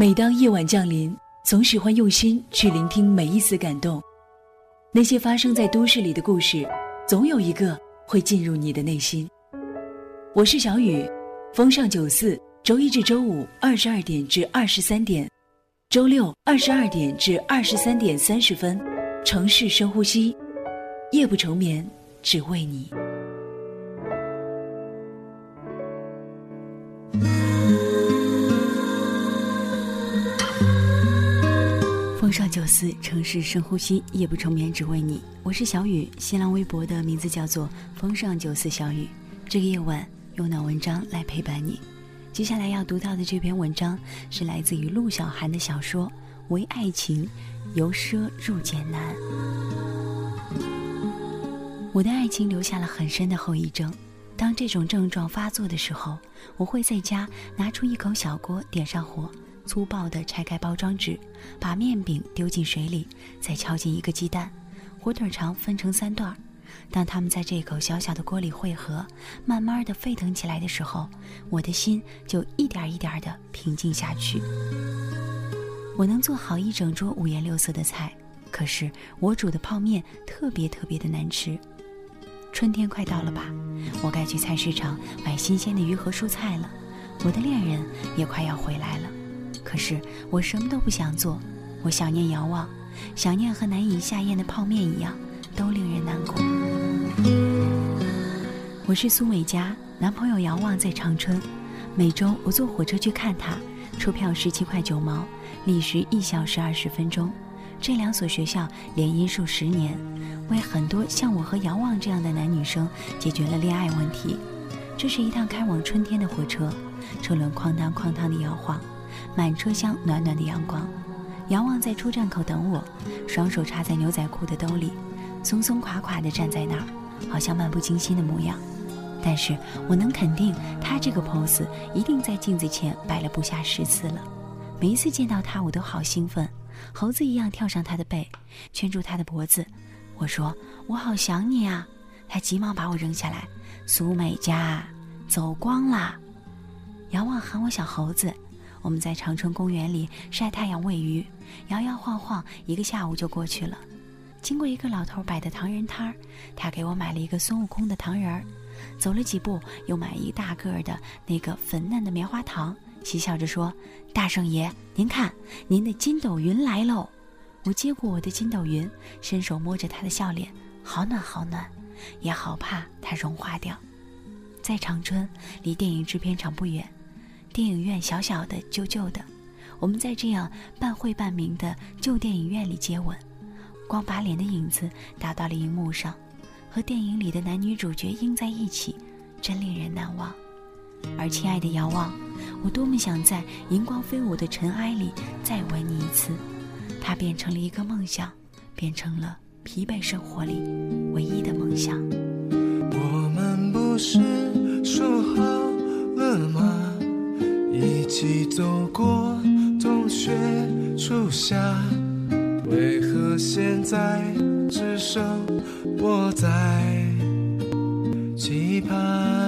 每当夜晚降临，总喜欢用心去聆听每一丝感动。那些发生在都市里的故事，总有一个会进入你的内心。我是小雨，风尚九四，周一至周五二十二点至二十三点，周六二十二点至二十三点三十分，城市深呼吸，夜不成眠，只为你。风尚九四，城市深呼吸，夜不成眠，只为你。我是小雨，新浪微博的名字叫做风尚九四小雨。这个夜晚，用暖文章来陪伴你。接下来要读到的这篇文章是来自于陆小涵的小说《为爱情由奢入俭难》。我的爱情留下了很深的后遗症。当这种症状发作的时候，我会在家拿出一口小锅，点上火。粗暴地拆开包装纸，把面饼丢进水里，再敲进一个鸡蛋，火腿肠分成三段。当它们在这口小小的锅里汇合，慢慢地沸腾起来的时候，我的心就一点一点地平静下去。我能做好一整桌五颜六色的菜，可是我煮的泡面特别特别的难吃。春天快到了吧？我该去菜市场买新鲜的鱼和蔬菜了。我的恋人也快要回来了。可是我什么都不想做，我想念遥望，想念和难以下咽的泡面一样，都令人难过。我是苏美佳，男朋友遥望在长春，每周我坐火车去看他，车票十七块九毛，历时一小时二十分钟。这两所学校联姻数十年，为很多像我和遥望这样的男女生解决了恋爱问题。这是一趟开往春天的火车，车轮哐当哐当的摇晃。满车厢暖暖的阳光，遥望在出站口等我，双手插在牛仔裤的兜里，松松垮垮地站在那儿，好像漫不经心的模样。但是我能肯定，他这个 pose 一定在镜子前摆了不下十次了。每一次见到他，我都好兴奋，猴子一样跳上他的背，圈住他的脖子。我说：“我好想你啊！”他急忙把我扔下来。苏美嘉，走光啦！遥望喊我小猴子。我们在长春公园里晒太阳喂鱼，摇摇晃晃，一个下午就过去了。经过一个老头摆的糖人摊儿，他给我买了一个孙悟空的糖人儿。走了几步，又买一大个儿的那个粉嫩的棉花糖，嬉笑着说：“大圣爷，您看，您的筋斗云来喽！”我接过我的筋斗云，伸手摸着他的笑脸，好暖好暖，也好怕它融化掉。在长春，离电影制片厂不远。电影院小小的、旧旧的，我们在这样半晦半明的旧电影院里接吻，光把脸的影子打到了荧幕上，和电影里的男女主角映在一起，真令人难忘。而亲爱的遥望，我多么想在荧光飞舞的尘埃里再吻你一次，它变成了一个梦想，变成了疲惫生活里唯一的梦想。我们不是说好？一起走过冬雪初夏，为何现在只剩我在期盼？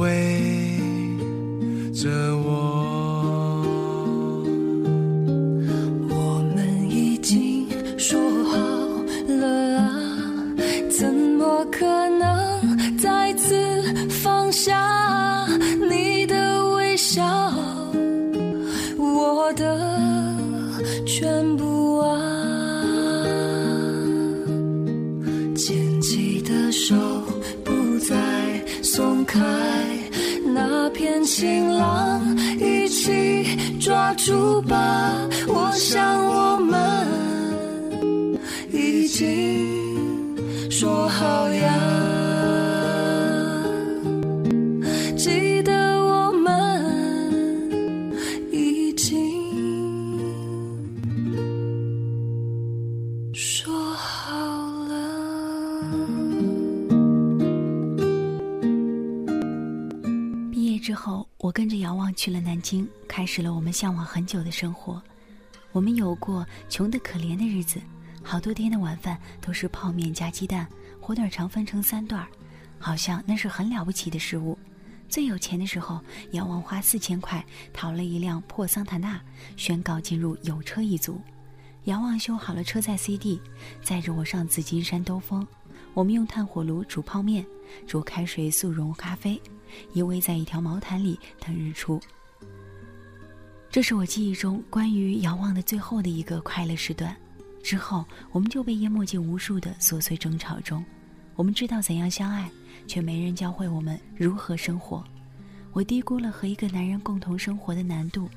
围着我。住吧。我想我们已经说好呀，记得我们已经说好了。毕业之后，我跟着遥望去了南京，开始了我们向往很久的生活。我们有过穷得可怜的日子，好多天的晚饭都是泡面加鸡蛋，火腿肠分成三段儿，好像那是很了不起的食物。最有钱的时候，遥望花四千块淘了一辆破桑塔纳，宣告进入有车一族。遥望修好了车载 CD，载着我上紫金山兜风。我们用炭火炉煮泡面，煮开水速溶咖啡，依偎在一条毛毯里等日出。这是我记忆中关于遥望的最后的一个快乐时段。之后，我们就被淹没进无数的琐碎争吵中。我们知道怎样相爱，却没人教会我们如何生活。我低估了和一个男人共同生活的难度，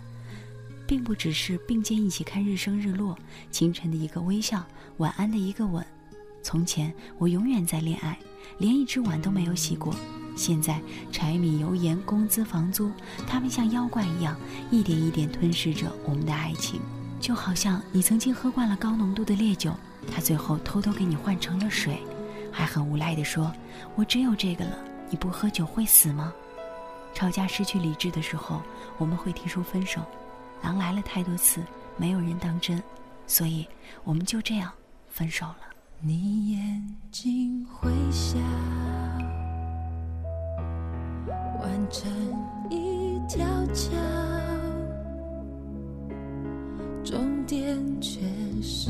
并不只是并肩一起看日升日落，清晨的一个微笑，晚安的一个吻。从前，我永远在恋爱，连一只碗都没有洗过。现在，柴米油盐、工资房租，他们像妖怪一样，一点一点吞噬着我们的爱情。就好像你曾经喝惯了高浓度的烈酒，他最后偷偷给你换成了水，还很无赖地说：“我只有这个了，你不喝酒会死吗？”吵架失去理智的时候，我们会提出分手。狼来了太多次，没有人当真，所以我们就这样分手了。你眼睛会笑，弯成一条桥，终点却是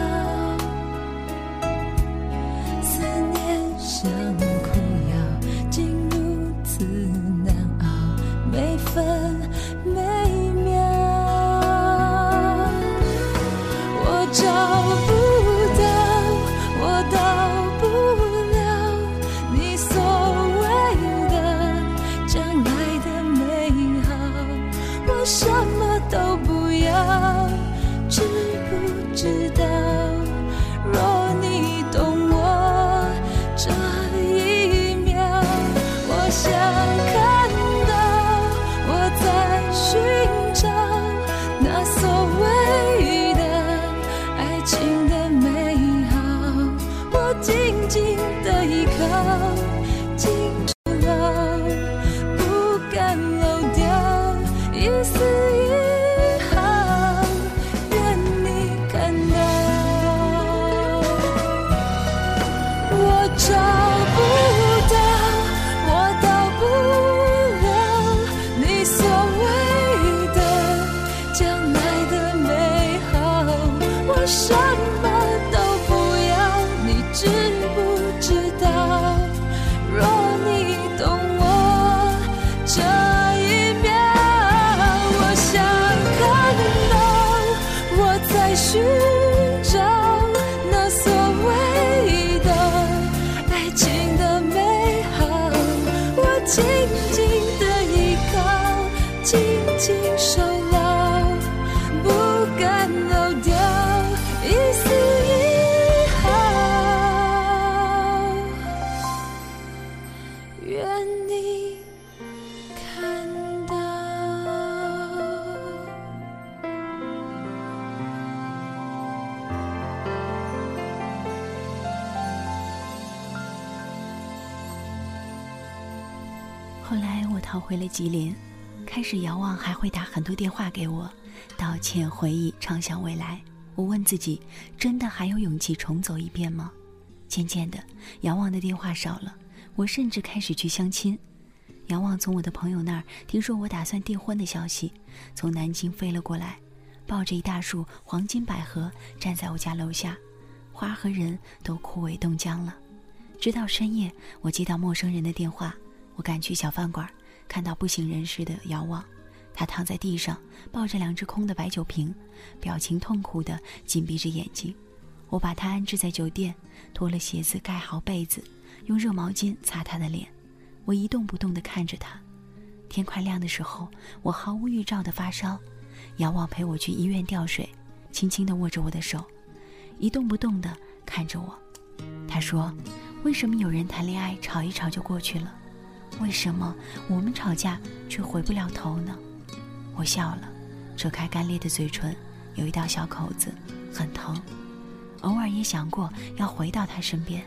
这一秒我想看回了吉林，开始遥望还会打很多电话给我，道歉、回忆、畅想未来。我问自己，真的还有勇气重走一遍吗？渐渐的，遥望的电话少了，我甚至开始去相亲。遥望从我的朋友那儿听说我打算订婚的消息，从南京飞了过来，抱着一大束黄金百合站在我家楼下，花和人都枯萎冻僵了。直到深夜，我接到陌生人的电话，我赶去小饭馆，看到不省人事的遥望，他躺在地上，抱着两只空的白酒瓶，表情痛苦的紧闭着眼睛。我把他安置在酒店，脱了鞋子，盖好被子，用热毛巾擦他的脸。我一动不动地看着他。天快亮的时候，我毫无预兆的发烧，遥望陪我去医院吊水，轻轻地握着我的手，一动不动地看着我。他说：“为什么有人谈恋爱吵一吵就过去了？为什么我们吵架却回不了头呢？”我笑了，扯开干裂的嘴唇，有一道小口子，很疼。偶尔也想过要回到他身边，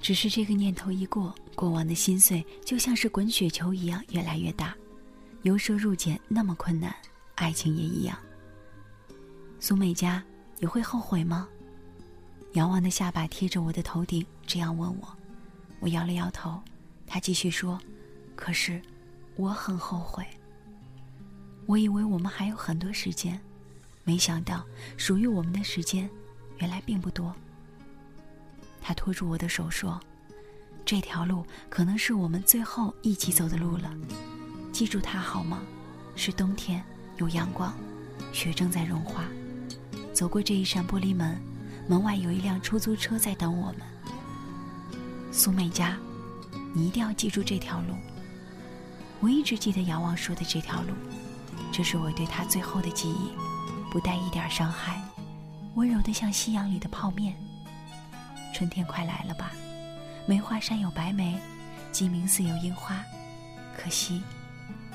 只是这个念头一过，过往的心碎就像是滚雪球一样越来越大，由奢入俭那么困难，爱情也一样。苏美嘉，你会后悔吗？遥望的下巴贴着我的头顶，这样问我。我摇了摇头。他继续说：“可是，我很后悔。我以为我们还有很多时间，没想到属于我们的时间，原来并不多。”他拖住我的手说：“这条路可能是我们最后一起走的路了，记住它好吗？是冬天，有阳光，雪正在融化。走过这一扇玻璃门。”门外有一辆出租车在等我们。苏美佳，你一定要记住这条路。我一直记得遥望说的这条路，这是我对他最后的记忆，不带一点伤害，温柔的像夕阳里的泡面。春天快来了吧？梅花山有白梅，鸡鸣寺有樱花，可惜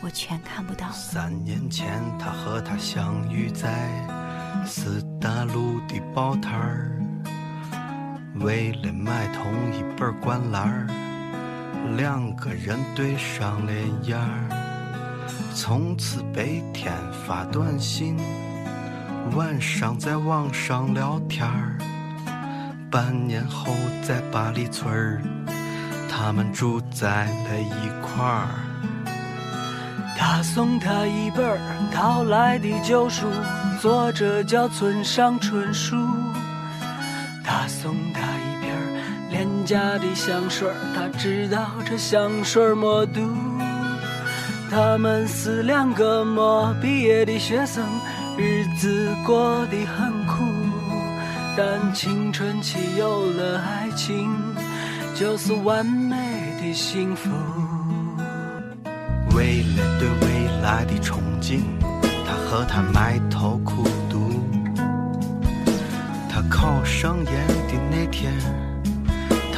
我全看不到。三年前，他和她相遇在。四大路的报摊儿，为了买同一本灌篮儿，两个人对上了眼儿。从此白天发短信，晚上在网上聊天儿。半年后在八里村儿，他们住在了一块儿。他送她一本淘来的旧书。作者叫村上春树，家的香水，他知道这香水没毒。他们是两个没毕业的学生，日子过得很苦，但青春期有了爱情，就是完美的幸福。为了对未来的憧憬。他和他埋头苦读，他考上研的那天，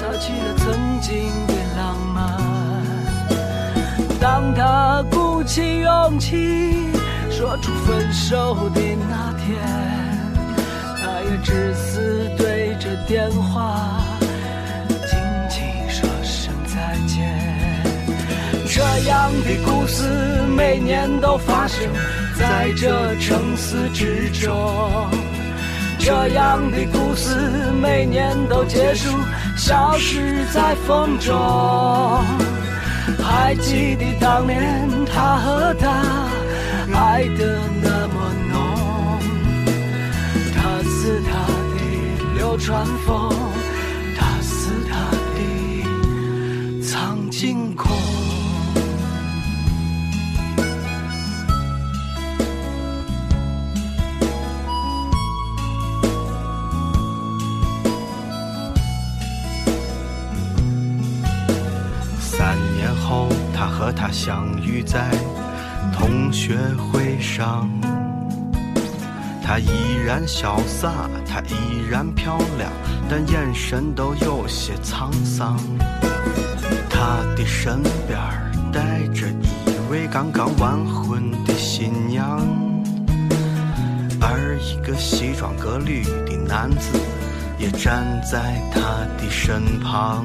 擦去了曾经的浪漫。当他鼓起勇气说出分手的那天，他也只是对着电话轻轻说声再见。这样的故事每年都发生在这城市之中，这样的故事每年都结束，消失在风中。还记得当年他和她爱得那么浓，他是他的流川枫，他是他的苍井空。后，他和她相遇在同学会上。她依然潇洒，她依然漂亮，但眼神都有些沧桑。她的身边儿带着一位刚刚完婚的新娘，而一个西装革履的男子也站在她的身旁。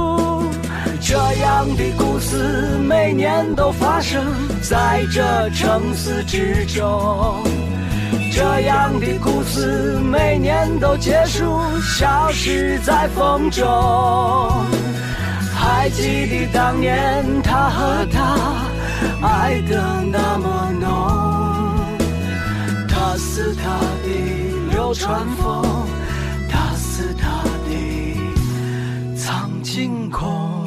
这样的故事每年都发生在这城市之中，这样的故事每年都结束，消失在风中。还记得当年他和她爱得那么浓，他是他的流川枫，他是他的苍井空。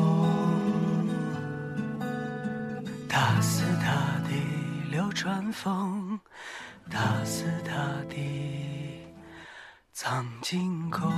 春风大肆大地藏进口。